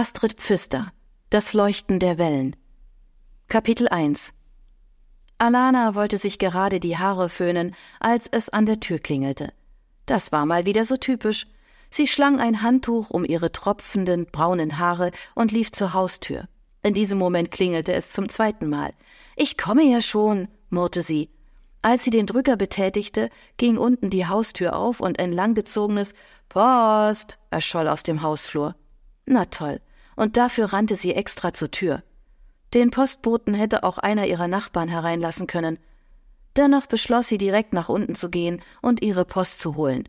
Astrid Pfister Das Leuchten der Wellen Kapitel 1 Alana wollte sich gerade die Haare föhnen, als es an der Tür klingelte. Das war mal wieder so typisch. Sie schlang ein Handtuch um ihre tropfenden braunen Haare und lief zur Haustür. In diesem Moment klingelte es zum zweiten Mal. Ich komme ja schon, murrte sie. Als sie den Drücker betätigte, ging unten die Haustür auf und ein langgezogenes Post erscholl aus dem Hausflur. Na toll. Und dafür rannte sie extra zur Tür. Den Postboten hätte auch einer ihrer Nachbarn hereinlassen können. Dennoch beschloss sie direkt nach unten zu gehen und ihre Post zu holen.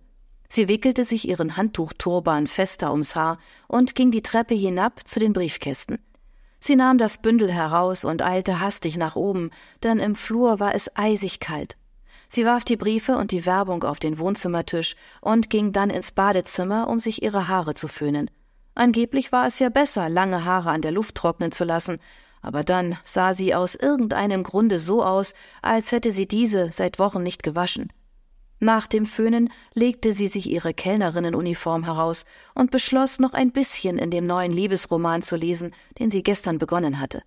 Sie wickelte sich ihren Handtuchturban fester ums Haar und ging die Treppe hinab zu den Briefkästen. Sie nahm das Bündel heraus und eilte hastig nach oben, denn im Flur war es eisig kalt. Sie warf die Briefe und die Werbung auf den Wohnzimmertisch und ging dann ins Badezimmer, um sich ihre Haare zu föhnen. Angeblich war es ja besser, lange Haare an der Luft trocknen zu lassen, aber dann sah sie aus irgendeinem Grunde so aus, als hätte sie diese seit Wochen nicht gewaschen. Nach dem Föhnen legte sie sich ihre Kellnerinnenuniform heraus und beschloss, noch ein bisschen in dem neuen Liebesroman zu lesen, den sie gestern begonnen hatte.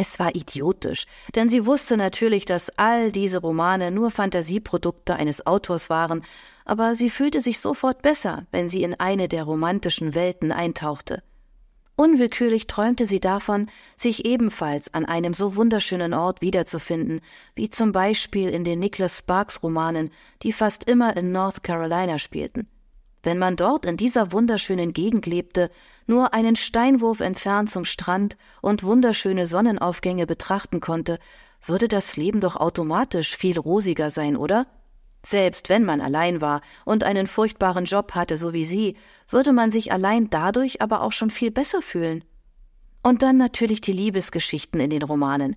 Es war idiotisch, denn sie wusste natürlich, dass all diese Romane nur Fantasieprodukte eines Autors waren, aber sie fühlte sich sofort besser, wenn sie in eine der romantischen Welten eintauchte. Unwillkürlich träumte sie davon, sich ebenfalls an einem so wunderschönen Ort wiederzufinden, wie zum Beispiel in den Nicholas Sparks Romanen, die fast immer in North Carolina spielten. Wenn man dort in dieser wunderschönen Gegend lebte, nur einen Steinwurf entfernt zum Strand und wunderschöne Sonnenaufgänge betrachten konnte, würde das Leben doch automatisch viel rosiger sein, oder? Selbst wenn man allein war und einen furchtbaren Job hatte, so wie sie, würde man sich allein dadurch aber auch schon viel besser fühlen. Und dann natürlich die Liebesgeschichten in den Romanen.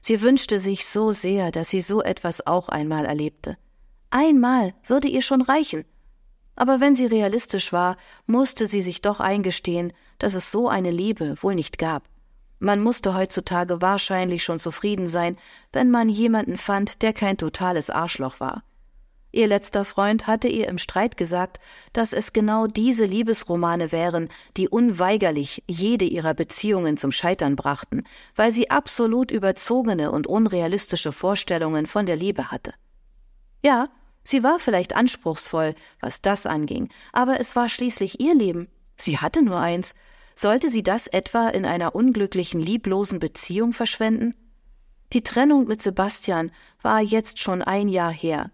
Sie wünschte sich so sehr, dass sie so etwas auch einmal erlebte. Einmal würde ihr schon reichen. Aber wenn sie realistisch war, musste sie sich doch eingestehen, dass es so eine Liebe wohl nicht gab. Man musste heutzutage wahrscheinlich schon zufrieden sein, wenn man jemanden fand, der kein totales Arschloch war. Ihr letzter Freund hatte ihr im Streit gesagt, dass es genau diese Liebesromane wären, die unweigerlich jede ihrer Beziehungen zum Scheitern brachten, weil sie absolut überzogene und unrealistische Vorstellungen von der Liebe hatte. Ja, sie war vielleicht anspruchsvoll, was das anging, aber es war schließlich ihr Leben. Sie hatte nur eins. Sollte sie das etwa in einer unglücklichen, lieblosen Beziehung verschwenden? Die Trennung mit Sebastian war jetzt schon ein Jahr her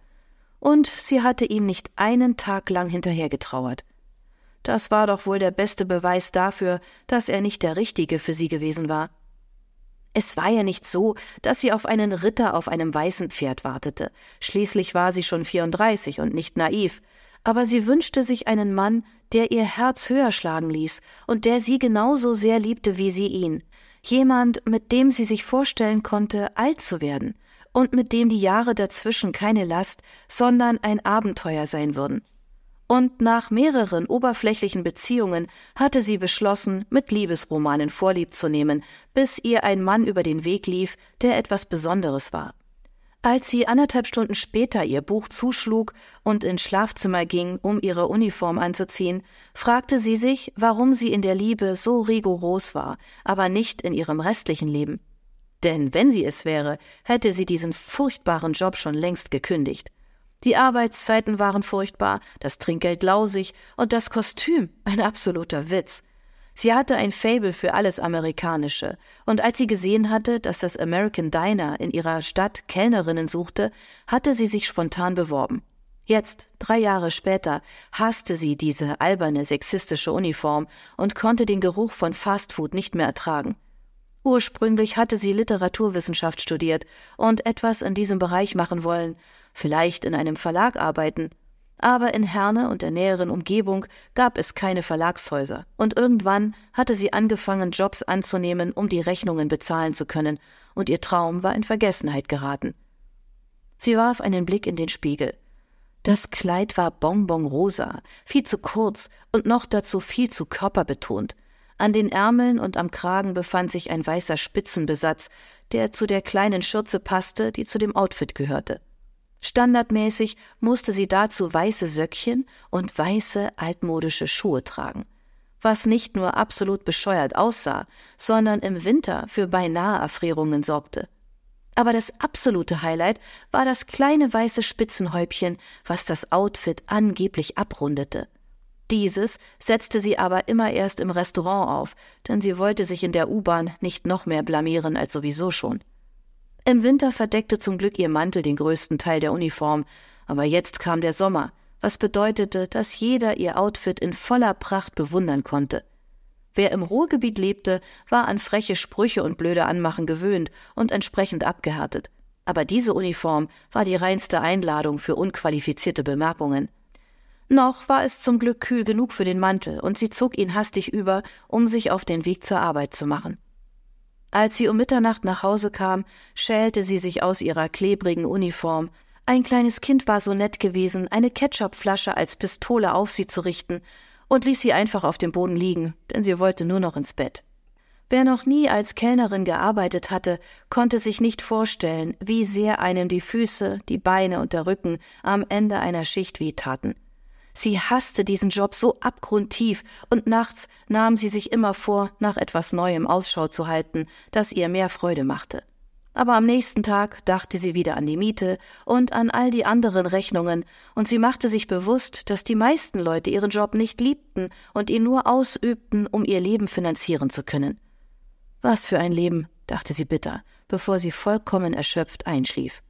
und sie hatte ihm nicht einen Tag lang hinterhergetrauert. Das war doch wohl der beste Beweis dafür, dass er nicht der Richtige für sie gewesen war. Es war ja nicht so, dass sie auf einen Ritter auf einem weißen Pferd wartete. Schließlich war sie schon 34 und nicht naiv. Aber sie wünschte sich einen Mann, der ihr Herz höher schlagen ließ und der sie genauso sehr liebte wie sie ihn. Jemand, mit dem sie sich vorstellen konnte, alt zu werden und mit dem die Jahre dazwischen keine Last, sondern ein Abenteuer sein würden. Und nach mehreren oberflächlichen Beziehungen hatte sie beschlossen, mit Liebesromanen Vorlieb zu nehmen, bis ihr ein Mann über den Weg lief, der etwas Besonderes war. Als sie anderthalb Stunden später ihr Buch zuschlug und ins Schlafzimmer ging, um ihre Uniform anzuziehen, fragte sie sich, warum sie in der Liebe so rigoros war, aber nicht in ihrem restlichen Leben. Denn wenn sie es wäre, hätte sie diesen furchtbaren Job schon längst gekündigt. Die Arbeitszeiten waren furchtbar, das Trinkgeld lausig und das Kostüm ein absoluter Witz. Sie hatte ein Fable für alles Amerikanische, und als sie gesehen hatte, dass das American Diner in ihrer Stadt Kellnerinnen suchte, hatte sie sich spontan beworben. Jetzt, drei Jahre später, hasste sie diese alberne sexistische Uniform und konnte den Geruch von Fastfood nicht mehr ertragen. Ursprünglich hatte sie Literaturwissenschaft studiert und etwas in diesem Bereich machen wollen, vielleicht in einem Verlag arbeiten. Aber in Herne und der näheren Umgebung gab es keine Verlagshäuser, und irgendwann hatte sie angefangen, Jobs anzunehmen, um die Rechnungen bezahlen zu können, und ihr Traum war in Vergessenheit geraten. Sie warf einen Blick in den Spiegel. Das Kleid war bonbonrosa, viel zu kurz und noch dazu viel zu körperbetont. An den Ärmeln und am Kragen befand sich ein weißer Spitzenbesatz, der zu der kleinen Schürze passte, die zu dem Outfit gehörte. Standardmäßig musste sie dazu weiße Söckchen und weiße altmodische Schuhe tragen. was nicht nur absolut bescheuert aussah, sondern im Winter für beinahe Erfrierungen sorgte. Aber das absolute Highlight war das kleine weiße Spitzenhäubchen, was das Outfit angeblich abrundete. Dieses setzte sie aber immer erst im Restaurant auf, denn sie wollte sich in der U-Bahn nicht noch mehr blamieren als sowieso schon. Im Winter verdeckte zum Glück ihr Mantel den größten Teil der Uniform, aber jetzt kam der Sommer, was bedeutete, dass jeder ihr Outfit in voller Pracht bewundern konnte. Wer im Ruhrgebiet lebte, war an freche Sprüche und blöde Anmachen gewöhnt und entsprechend abgehärtet. Aber diese Uniform war die reinste Einladung für unqualifizierte Bemerkungen. Noch war es zum Glück kühl genug für den Mantel, und sie zog ihn hastig über, um sich auf den Weg zur Arbeit zu machen. Als sie um Mitternacht nach Hause kam, schälte sie sich aus ihrer klebrigen Uniform. Ein kleines Kind war so nett gewesen, eine Ketchupflasche als Pistole auf sie zu richten, und ließ sie einfach auf dem Boden liegen, denn sie wollte nur noch ins Bett. Wer noch nie als Kellnerin gearbeitet hatte, konnte sich nicht vorstellen, wie sehr einem die Füße, die Beine und der Rücken am Ende einer Schicht wehtaten. Sie hasste diesen Job so abgrundtief, und nachts nahm sie sich immer vor, nach etwas Neuem Ausschau zu halten, das ihr mehr Freude machte. Aber am nächsten Tag dachte sie wieder an die Miete und an all die anderen Rechnungen, und sie machte sich bewusst, dass die meisten Leute ihren Job nicht liebten und ihn nur ausübten, um ihr Leben finanzieren zu können. Was für ein Leben, dachte sie bitter, bevor sie vollkommen erschöpft einschlief.